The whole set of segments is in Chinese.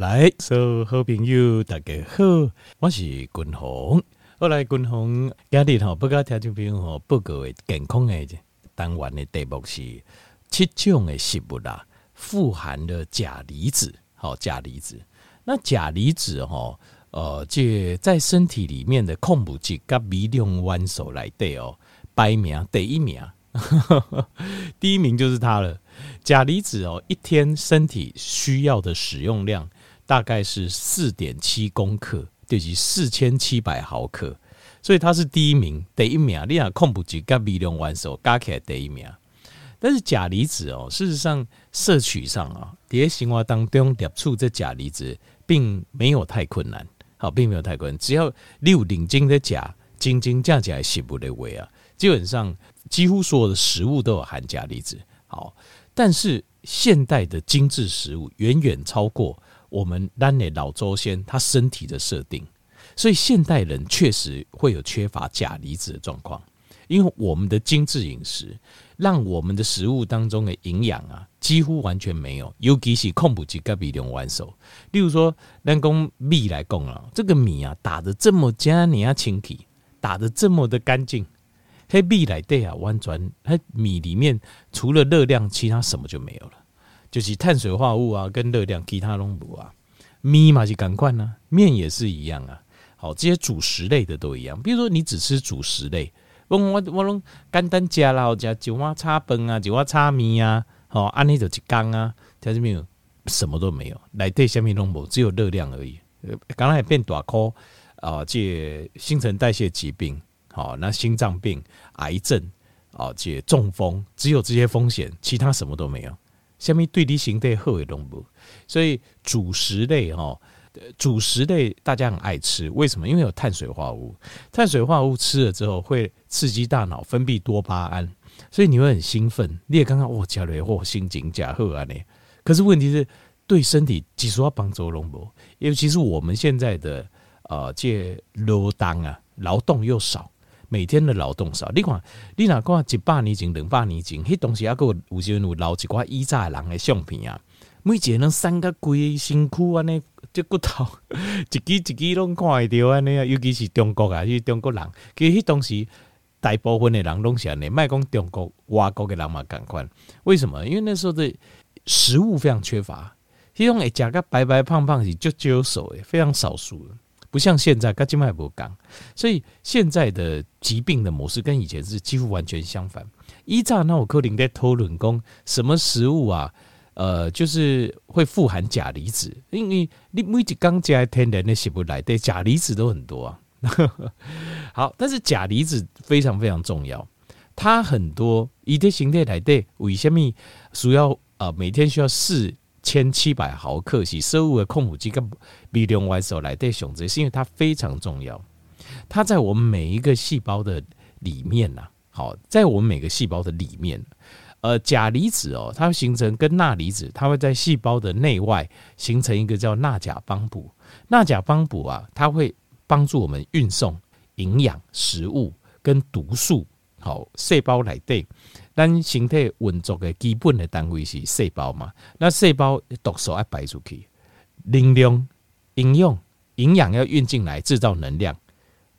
来，所有好朋友大家好，我是君鸿。后来君鸿今日吼，不甲听众朋友吼报告的健康的单元的题目是七种的食物啦，富含了钾离子。好，钾离子，那钾离子吼，呃，这在身体里面的矿物质甲微量元素来对哦，排名第一名，第一名就是它了。钾离子哦，一天身体需要的使用量。大概是四点七公克，就是四千七百毫克，所以它是第一名，第一名。你看矿物质跟微量元素加起来第一名。但是钾离子哦，事实上摄取上啊，在生活当中摄取这钾离子并没有太困难，好，并没有太困难。只要六顶斤的钾，斤斤价起来食物的维啊，基本上几乎所有的食物都有含钾离子。好，但是现代的精致食物远远超过。我们单的老祖先他身体的设定，所以现代人确实会有缺乏钾离子的状况，因为我们的精致饮食让我们的食物当中的营养啊几乎完全没有，尤其是矿物质跟微量元素。例如说，人工米来讲啊，这个米啊打得这么加你要清体，打得这么的干净，黑米来对啊，完全它米里面除了热量，其他什么就没有了。就是碳水化合物啊，跟热量，其他拢无啊。米嘛是赶快呢，面也是一样啊。好，这些主食类的都一样。比如说，你只吃主食类，我我我拢简单加啦，加一碗炒饭啊，一碗炒面啊，好，安尼就一缸啊，条子没有，什么都没有，来对下面拢无，只有热量而已。刚才变大颗啊，这新陈代谢疾病，好，那心脏病、癌症啊，这中风，只有这些风险，其他什么都没有。下面对你形态好的东西，所以主食类哈，主食类大家很爱吃，为什么？因为有碳水化合物，碳水化合物吃了之后会刺激大脑分泌多巴胺，所以你会很兴奋。你也刚刚哦，加了或心情加好啊呢。可是问题是对身体技术要帮助龙博，尤其是我们现在的呃这劳动啊，劳动又少。每天的劳动少，你看，你哪看一百年前、两百年前，迄东西还够有时阵有留一寡以前人的相片啊，每一个人三个规身躯安尼，这骨头 一支一支拢看会到安尼啊，尤其是中国啊，是中国人，其实迄东西大部分的人拢是安尼，卖讲中国、外国的人嘛共款。为什么？因为那时候的食物非常缺乏，迄种会食个白白胖胖是就就有手诶，非常少数。不像现在，跟今麦不讲，所以现在的疾病的模式跟以前是几乎完全相反。依照那我柯林在讨论讲，什么食物啊，呃，就是会富含钾离子，因为你每一刚加天然的食物来，对钾离子都很多啊。好，但是钾离子非常非常重要，它很多一的形态来对，为什么需要呃每天需要四千七百毫克是生物的矿物质跟微量元素来对选择，是因为它非常重要。它在我们每一个细胞的里面呐，好，在我们每个细胞的里面，呃，钾离子哦，它会形成跟钠离子，它会在细胞的内外形成一个叫钠钾帮补。钠钾帮补啊，它会帮助我们运送营养、食物跟毒素，好，细胞来对。咱身体运作的基本的单位是细胞嘛？那细胞毒素要排出去，能量、营养、营养要运进来，制造能量，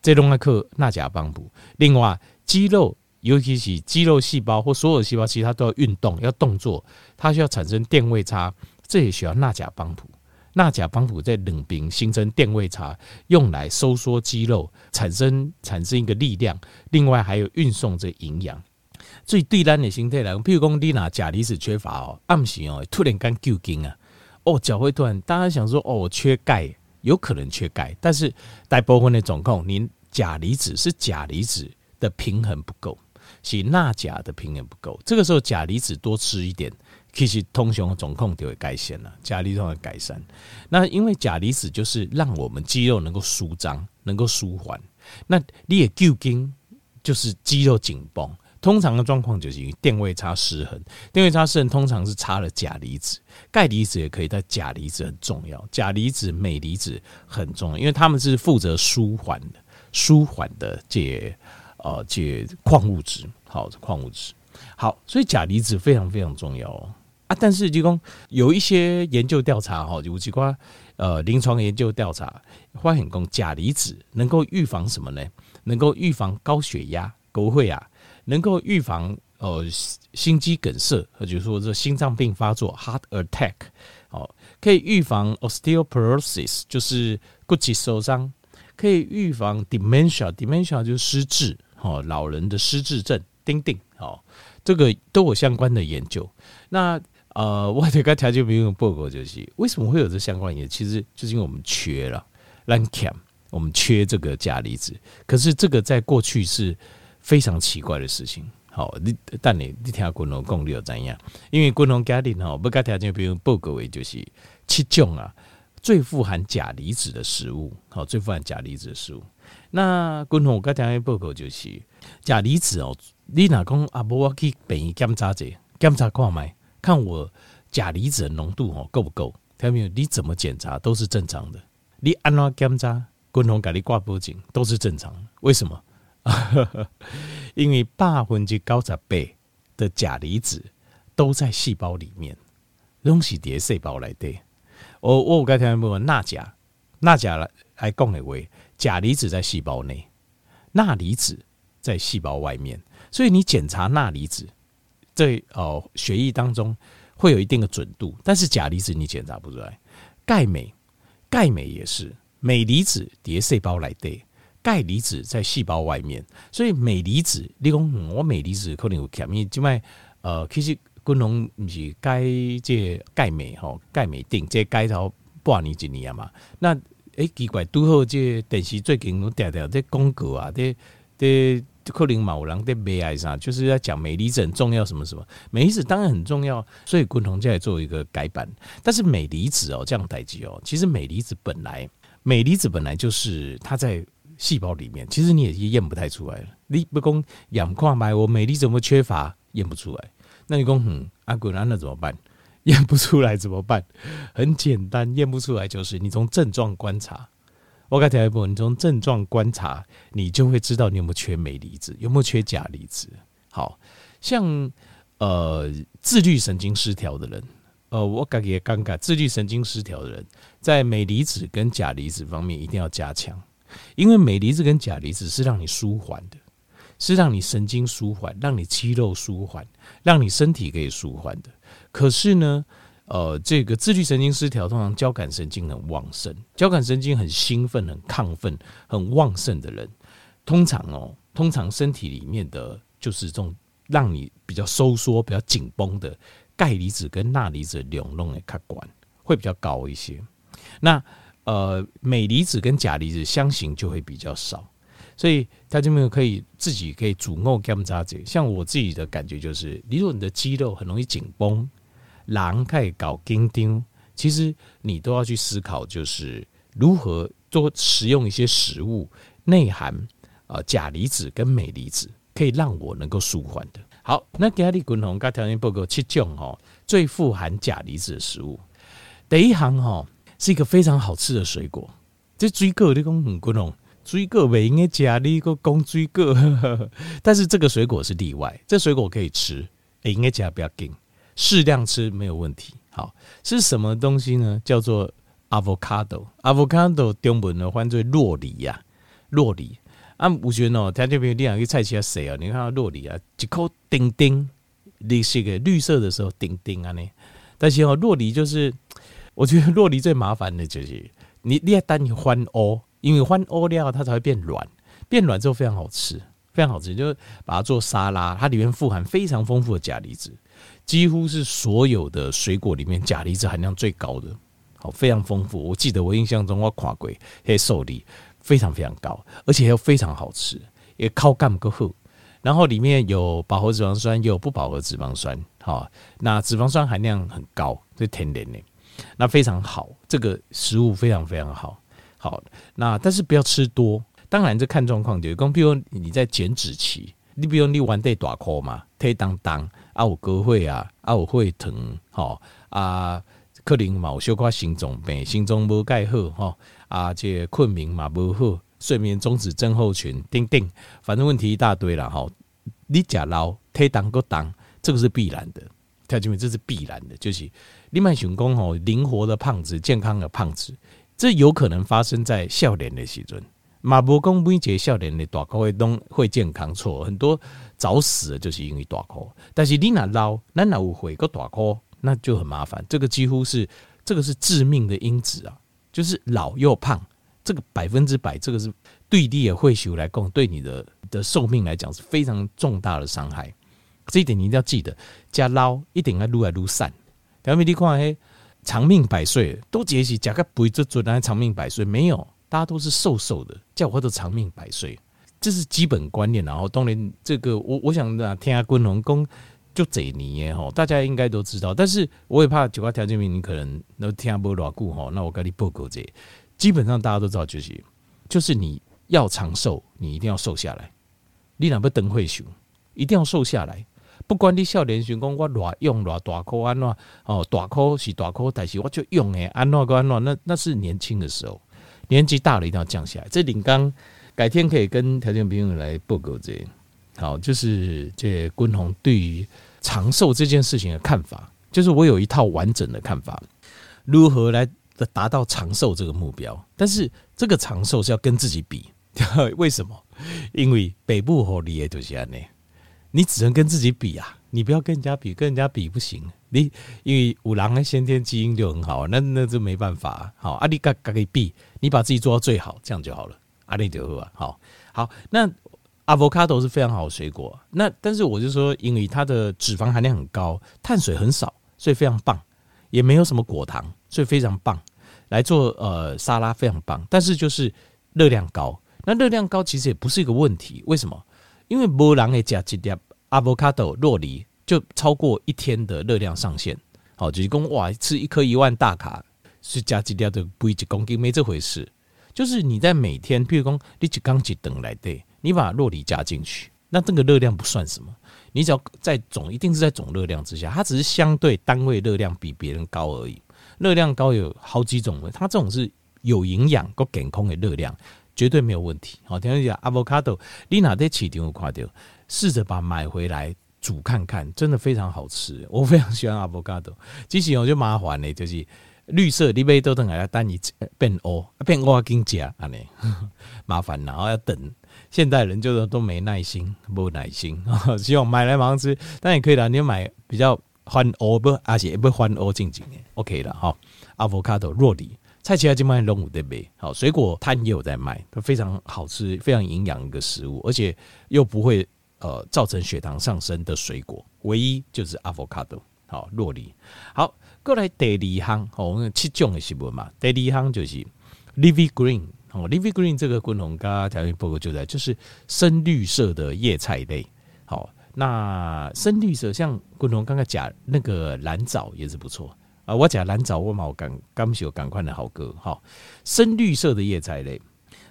这拢要靠钠钾帮补。另外，肌肉，尤其是肌肉细胞或所有细胞，其他都要运动，要动作，它需要产生电位差，这也需要钠钾帮补。钠钾帮补在冷冰形成电位差，用来收缩肌肉，产生产生一个力量。另外，还有运送这营养。所以对咱的心态来讲，譬如讲你拿钾离子缺乏哦，暗时哦突然间抽筋啊，哦脚会突然，大家想说哦缺钙，有可能缺钙，但是大部分的状况，您钾离子是钾离子的平衡不够，是钠钾的平衡不够，这个时候钾离子多吃一点，其实通常状况就会改善了，钾离子会改善。那因为钾离子就是让我们肌肉能够舒张，能够舒缓，那你也抽筋就是肌肉紧绷。通常的状况就是因为电位差失衡，电位差失衡通常是差了钾离子，钙离子也可以，但钾离子很重要，钾离子、镁离子很重要，因为他们是负责舒缓的、舒缓的这呃这矿物质，好，矿物质好，所以钾离子非常非常重要哦。啊。但是就讲有一些研究调查哈，有几块呃临床研究调查发现讲钾离子能够预防什么呢？能够预防高血压、高血压，能够预防呃心肌梗塞，或者说这心脏病发作 （heart attack） 哦，可以预防 osteoporosis，就是骨质受伤，可以预防 dementia，dementia 就是失智，哦，老人的失智症，丁丁，哦，这个都有相关的研究。那呃，我这个条件没有报告，就是为什么会有这相关研究？其实就是因为我们缺了 Lancam 我们缺这个钾离子，可是这个在过去是非常奇怪的事情。好，你但你你听滚龙讲你又怎样？因为滚龙家庭哈，不该条件比如报告为就是七种啊最富含钾离子的食物，好，最富含钾离子的食物。那滚龙我该条件报告就是钾离子哦，你哪讲啊？不我去便宜检查者检查看卖，看我钾离子的浓度哦够不够？听没有？你怎么检查都是正常的，你按怎检查？共同给你挂脖颈都是正常的，为什么？因为百分之九十八的钾离子都在细胞里面，东西叠细胞来的。我我刚才问钠钾，钠钾来来讲的为钾离子在细胞内，钠离子在细胞外面，所以你检查钠离子在哦血液当中会有一定的准度，但是钾离子你检查不出来。钙镁，钙镁也是。镁离子叠细胞来的，钙离子在细胞外面，所以镁离子，你讲、我镁离子可能有欠，因为即卖呃，其实滚龙毋是钙这钙镁吼，钙镁定这钙头半年一年嘛。那诶、奇怪，拄好这电视最近有定定这广告啊，这这可能某人在悲哀上，就是在讲镁离子很重要什么什么，镁离子当然很重要，所以滚龙就来做一个改版。但是镁离子哦，这样代志哦，其实镁离子本来。镁离子本来就是它在细胞里面，其实你也验不太出来了。你不讲氧化白，我镁离子怎么缺乏验不出来？那你讲嗯，阿滚安那怎么办？验不出来怎么办？很简单，验不出来就是你从症状观察。我刚才一步，你从症状观察，你就会知道你有没有缺镁离子，有没有缺钾离子。好像呃自律神经失调的人。呃，我感觉尴尬。自律神经失调的人，在镁离子跟钾离子方面一定要加强，因为镁离子跟钾离子是让你舒缓的，是让你神经舒缓，让你肌肉舒缓，让你身体可以舒缓的。可是呢，呃，这个自律神经失调通常交感神经很旺盛，交感神经很兴奋、很亢奋、很旺盛的人，通常哦，通常身体里面的就是这种让你比较收缩、比较紧绷的。钙离子跟钠离子流动的卡管会比较高一些，那呃镁离子跟钾离子相形就会比较少，所以他就没有可以自己可以主动检查这。像我自己的感觉就是，如果你的肌肉很容易紧绷，狼可以搞紧张，其实你都要去思考，就是如何多食用一些食物，内含呃钾离子跟镁离子，可以让我能够舒缓的。好，那今日滚龙甲条件报告七种吼，最富含钾离子的食物。第一行吼是一个非常好吃的水果，这水果你讲很滚龙，水果袂应该加你个讲水果，但是这个水果是例外，这水果可以吃，也应该加不要紧，适量吃没有问题。好，是什么东西呢？叫做 avocado，avocado 中文呢翻译作洛梨呀，洛梨。啊，有时哦，听这边你两个菜市啊，谁啊？你看到酪梨啊，一颗丁丁，绿色的绿色的时候丁丁啊呢。但是哦，洛梨就是，我觉得洛梨最麻烦的就是，你你要等你翻欧，因为翻欧料它才会变软，变软之后非常好吃，非常好吃，就把它做沙拉，它里面富含非常丰富的钾离子，几乎是所有的水果里面钾离子含量最高的，好，非常丰富。我记得我印象中我看过黑寿梨。非常非常高，而且又非常好吃，也靠干个后，然后里面有饱和脂肪酸，也有不饱和脂肪酸，好，那脂肪酸含量很高，这天然的，那非常好，这个食物非常非常好，好，那但是不要吃多，当然这看状况，就讲，比如你在减脂期，你比如你玩对大块嘛，腿当当啊，有高血压啊，有血糖，吼啊，可能嘛有小可心脏病，心脏无盖好，吼。啊，这困眠嘛无好，睡眠终止症候群，叮叮，反正问题一大堆了吼。你假老推当个当，这个是必然的，条件这是必然的，就是另外想讲吼，灵活的胖子，健康的胖子，这有可能发生在少年的时阵。马伯公每一个少年的大块会都会健康错，很多早死的就是因为大哭。但是你那老，那那有会个大哭，那就很麻烦。这个几乎是这个是致命的因子啊，就是老又胖，这个百分之百，这个是对你的会修来讲，对你的的寿命来讲是非常重大的伤害。这一点你一定要记得，加老一定要愈来愈散。表面你看，嘿，长命百岁都解析，加个不会做做那长命百岁没有。大家都是瘦瘦的，叫我都长命百岁，这是基本观念。然后当然，这个我我想啊，天下君龙公就这你耶哈，大家应该都知道。但是我也怕九个条件名，你可能都听不牢固哈。那我跟你报告这，基本上大家都知道，就是就是你要长寿，你一定要瘦下来。你哪不等会熊，一定要瘦下来。不管你少年时讲我偌用偌大颗安怎哦，大颗是大颗，但是我就用诶安怎个安怎，那那是年轻的时候。年纪大了，一定要降下来。这领刚改天可以跟条件朋友来报告这，好，就是这君宏对于长寿这件事情的看法，就是我有一套完整的看法，如何来达到长寿这个目标。但是这个长寿是要跟自己比，为什么？因为北部和你也都是这样，你只能跟自己比啊，你不要跟人家比，跟人家比不行。你因为五郎的先天基因就很好，那那就没办法。好，阿里嘎嘎给比，你把自己做到最好，这样就好了。阿里就好，好，好。那 avocado 是非常好的水果，那但是我就说，因为它的脂肪含量很高，碳水很少，所以非常棒。也没有什么果糖，所以非常棒。来做呃沙拉非常棒，但是就是热量高。那热量高其实也不是一个问题，为什么？因为没人会吃一粒 avocado 酪梨。就超过一天的热量上限，好，就是讲哇，吃一颗一万大卡是加几条的不一公斤，没这回事。就是你在每天，譬如讲你一缸几等来对，你把酪梨加进去，那这个热量不算什么。你只要在总，一定是在总热量之下，它只是相对单位热量比别人高而已。热量高有好几种，它这种是有营养、够健康的热量，绝对没有问题。好，听讲 avocado，你哪在市场有看到？试着把买回来。煮看看，真的非常好吃。我非常喜欢 avocado，机器人就麻烦呢，就是绿色你杯都等下单你变欧变欧跟加安尼，麻烦，然后要等。现代人就是都没耐心，没耐心，希望买来马上吃，但也可以啦。你要买比较欢欧不，而且不欢欧静静的，OK 了哈。avocado 酪梨，菜其他就卖龙五对不对？好，水果摊也有在卖，它非常好吃，非常营养一个食物，而且又不会。呃，造成血糖上升的水果，唯一就是 avocado，好，酪梨。好，过来第二项，哦，七种的食物嘛。第二项就是 leafy green，哦，leafy green 这个昆龙嘎条件报告就在，就是深绿色的叶菜类。好，那深绿色像昆龙刚刚讲那个蓝藻也是不错啊。我讲蓝藻，我冇赶刚有赶快的好歌。好，深绿色的叶菜类。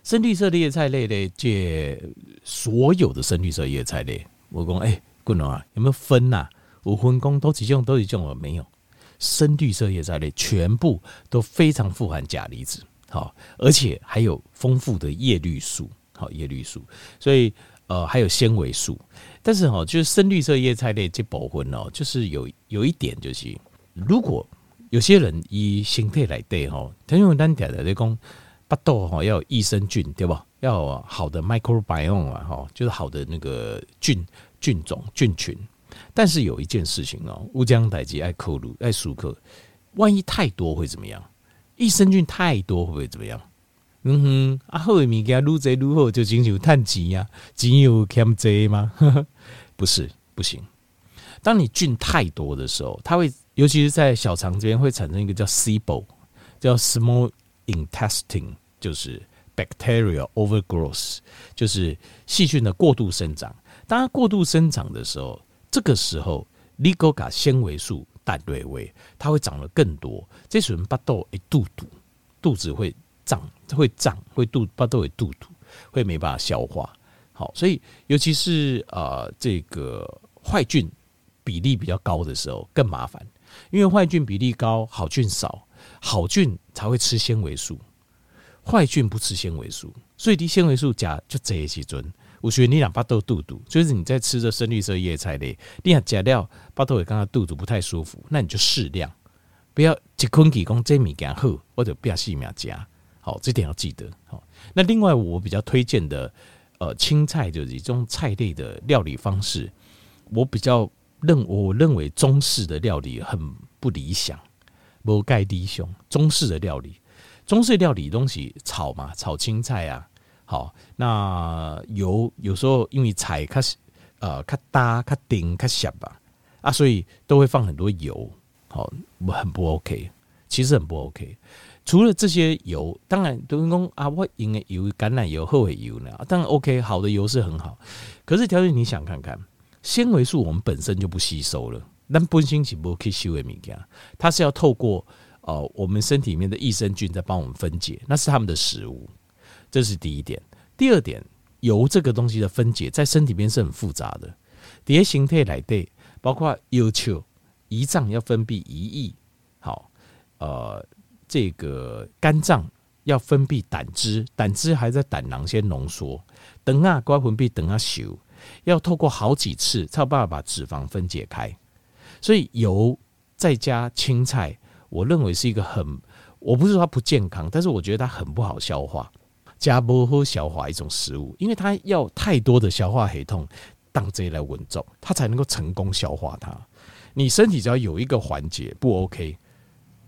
深绿色的叶菜类的，这所有的深绿色叶菜类，我讲哎，贵龙啊，有没有分呐、啊？我分工都几种，都几种，没有。深绿色叶菜类全部都非常富含钾离子，好，而且还有丰富的叶绿素，好，叶绿素，所以呃还有纤维素。但是哈，就是深绿色叶菜类这部分哦，就是有有一点就是，如果有些人以形态来对哈，他用单点的来讲。巴豆哈要有益生菌对吧？要好的 microbiome 啊哈，就是好的那个菌菌种菌群。但是有一件事情哦，乌江代吉爱克鲁爱苏克，万一太多会怎么样？益生菌太多会不会怎么样？嗯哼，啊好的物件撸贼撸后就经常有碳基呀，仅有欠贼吗？不是，不行。当你菌太多的时候，它会尤其是在小肠这边会产生一个叫 SIBO，叫 small intestine。就是 bacteria overgrowth，就是细菌的过度生长。当它过度生长的时候，这个时候你给它纤维素蛋对位，它会长得更多。这时候巴豆会肚肚，肚子会胀，会胀，会肚巴豆会肚肚，会没办法消化。好，所以尤其是呃这个坏菌比例比较高的时候更麻烦，因为坏菌比例高，好菌少，好菌才会吃纤维素。坏菌不吃纤维素，所以你纤维素加就这些时阵我觉得你两巴豆肚肚，就是你在吃着深绿色叶菜类，你俩加料巴豆也刚刚肚子不太舒服，那你就适量，不要一坤几公这米给喝，或者不要细秒加。好，这点要记得。好，那另外我比较推荐的，呃，青菜就是这种菜类的料理方式，我比较认我认为中式的料理很不理想，无盖低胸。中式的料理，中式料理东西炒嘛，炒青菜啊，好，那油有时候因为菜它呃它搭它顶它小吧，啊，所以都会放很多油，好，很不 OK，其实很不 OK。除了这些油，当然都讲啊，我用的油橄榄油、后尾油呢，当然 OK，好的油是很好。可是条件你想看看，纤维素我们本身就不吸收了，但本身是不可以吸收的物件，它是要透过呃我们身体里面的益生菌在帮我们分解，那是他们的食物，这是第一点。第二点，油这个东西的分解在身体里面是很复杂的，第一形态来对，包括要求胰脏要分泌胰液，好，呃。这个肝脏要分泌胆汁，胆汁还在胆囊先浓缩，等啊，乖分泌等啊，修要透过好几次才有办法把脂肪分解开。所以油再加青菜，我认为是一个很，我不是说它不健康，但是我觉得它很不好消化，加不喝消化一种食物，因为它要太多的消化系统当这来稳重，它才能够成功消化它。你身体只要有一个环节不 OK。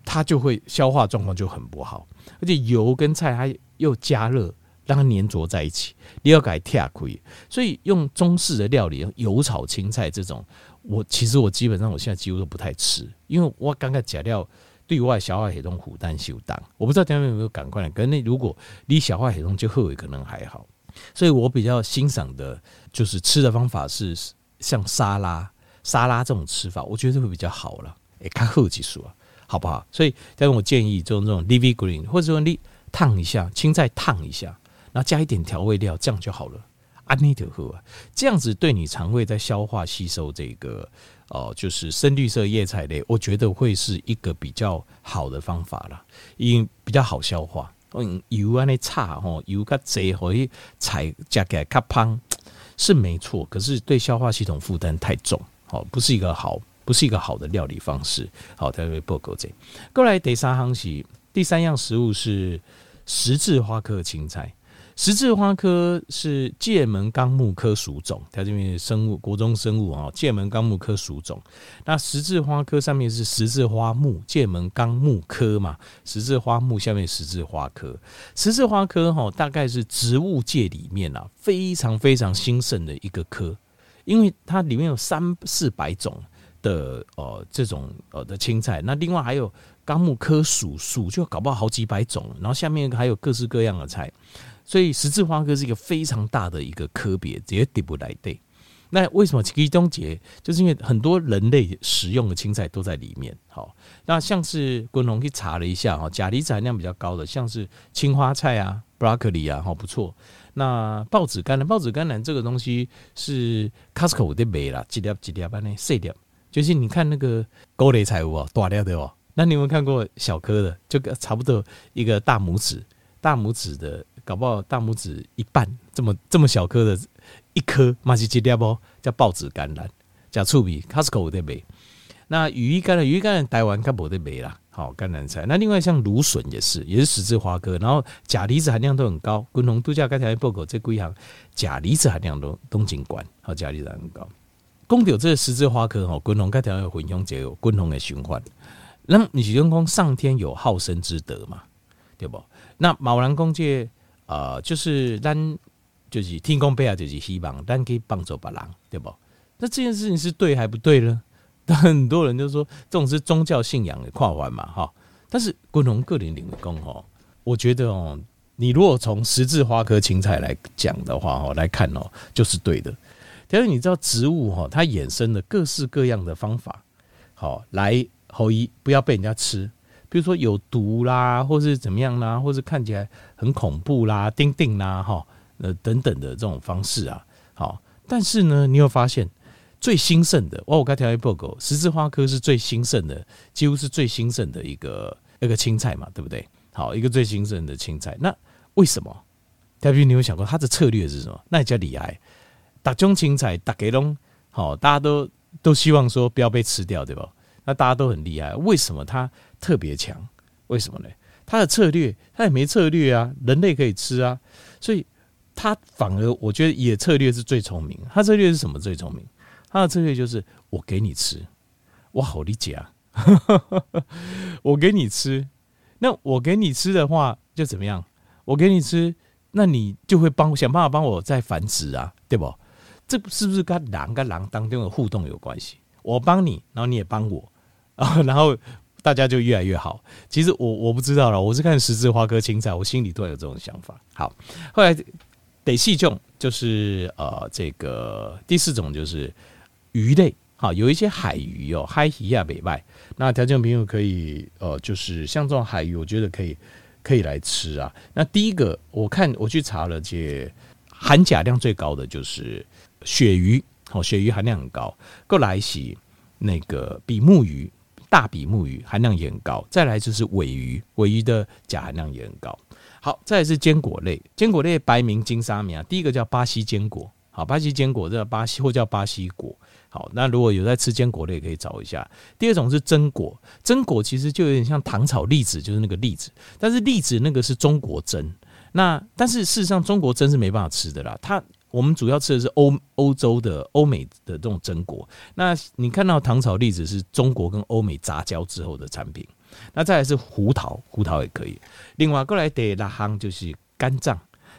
它就会消化状况就很不好，而且油跟菜它又加热让它粘着在一起，你要改跳亏。所以用中式的料理，油炒青菜这种，我其实我基本上我现在几乎都不太吃，因为我刚刚讲料对外消化系统负担相当。我不知道大家有没有感官，可能如果你消化系统就后尾可能还好。所以我比较欣赏的就是吃的方法是像沙拉、沙拉这种吃法，我觉得会比较好了。诶，看后技术啊。好不好？所以，但是我建议做这种 leafy green，或者说你烫一下青菜，烫一下，然后加一点调味料，这样就好了。安妮特喝，这样子对你肠胃在消化吸收这个哦、就是深绿色叶菜类，我觉得会是一个比较好的方法了，因为比较好消化。嗯，油啊那差吼，油较侪，可以菜加起来较胖，是没错，可是对消化系统负担太重，哦，不是一个好。不是一个好的料理方式。好，再会报告这。过来第三行是第三样食物是十字花科青菜。十字花科是界门纲目科属种，它这边生物国中生物啊，界门纲目科属种。那十字花科上面是十字花目，界门纲目科嘛，十字花目下面十字花科。十字花科哈，大概是植物界里面啊非常非常兴盛的一个科，因为它里面有三四百种。的呃这种呃的青菜，那另外还有纲目科属属就搞不好好几百种，然后下面还有各式各样的菜，所以十字花科是一个非常大的一个科别，直接叠不来对。那为什么其中节？就是因为很多人类食用的青菜都在里面。好，那像是滚龙去查了一下哈，钾离子含量比较高的，像是青花菜啊、broccoli 啊，哈不错。那报纸甘蓝，报纸甘蓝这个东西是 Costco 的卖啦，几粒几粒般呢，碎掉。就是你看那个高丽菜哦，大粒的哦。那你有没有看过小颗的？就差不多一个大拇指，大拇指的，搞不好大拇指一半这么这么小颗的一颗，嘛是几粒哦，叫报纸橄榄，叫醋米，Costco 的卖。那羽衣甘蓝，羽衣甘蓝台湾看不得卖啦。好，甘蓝菜。那另外像芦笋也是，也是十字花科，然后钾离子含量都很高。共同度假刚才报告这几项钾离子含量都都尽管，好，钾离子很高。讲到这十字花科吼，滚龙该条有混用结有滚龙的循环。那你是讲上天有好生之德嘛？对不？那某人讲这呃，就是咱就是天公伯啊，就是希望咱可以帮助别人，对不？那这件事情是对还不对呢？但很多人就说这种是宗教信仰的跨环嘛，哈。但是滚龙个人领的功哦，我觉得哦，你如果从十字花科芹菜来讲的话哦，来看哦，就是对的。但是你知道植物哈，它衍生的各式各样的方法，好来后一不要被人家吃，比如说有毒啦，或是怎么样啦，或是看起来很恐怖啦、叮叮啦哈，呃等等的这种方式啊，好，但是呢，你有发现最兴盛的，哇，我刚才报告，十字花科是最兴盛的，几乎是最兴盛的一个一个青菜嘛，对不对？好，一个最兴盛的青菜，那为什么？条平，你有想过它的策略是什么？那也叫厉害。打中青菜，打给龙，好，大家都都希望说不要被吃掉，对吧？那大家都很厉害，为什么他特别强？为什么呢？他的策略，他也没策略啊，人类可以吃啊，所以他反而我觉得野策略是最聪明。他策略是什么最聪明？他的策略就是我给你吃，我好理解啊，我给你吃，那我给你吃的话就怎么样？我给你吃，那你就会帮想办法帮我再繁殖啊，对不？这是不是跟狼跟狼当中的互动有关系？我帮你，然后你也帮我，然后大家就越来越好。其实我我不知道了，我是看十字花科青菜，我心里都有这种想法。好，后来得细种就是呃这个第四种就是鱼类，好，有一些海鱼哦，海鱼啊、北拜，那条件朋友可以呃就是像这种海鱼，我觉得可以。可以来吃啊！那第一个，我看我去查了，这含钾量最高的就是鳕鱼，好，鳕鱼含量很高。过来洗那个比目鱼，大比目鱼含量也很高。再来就是尾鱼，尾鱼的钾含量也很高。好，再来是坚果类，坚果类白名金沙米啊，第一个叫巴西坚果，好，巴西坚果这叫巴西或叫巴西果。好，那如果有在吃坚果类，可以找一下。第二种是榛果，榛果其实就有点像糖炒栗子，就是那个栗子，但是栗子那个是中国榛。那但是事实上，中国榛是没办法吃的啦。它我们主要吃的是欧欧洲的欧美的这种榛果。那你看到糖炒栗子是中国跟欧美杂交之后的产品。那再来是胡桃，胡桃也可以。另外过来得拉夯就是肝脏，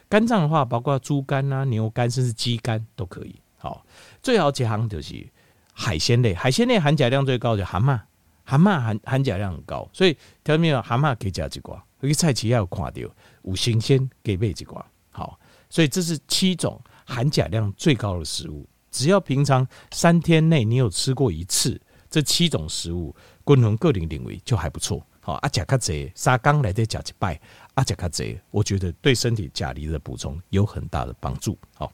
肝脏的话包括猪肝啊、牛肝甚至鸡肝都可以。好。最好几行就是海鲜类，海鲜类含钾量最高的蛤蟆，蛤蟆含含钾量很高，所以条面蛤蟆可以加几瓜，有个菜市要看到五新鲜给备几瓜。好，所以这是七种含钾量最高的食物，只要平常三天内你有吃过一次这七种食物，均衡个人认为就还不错。好，阿甲卡贼沙缸来的甲一拜，阿甲卡贼，我觉得对身体钾离的补充有很大的帮助。好。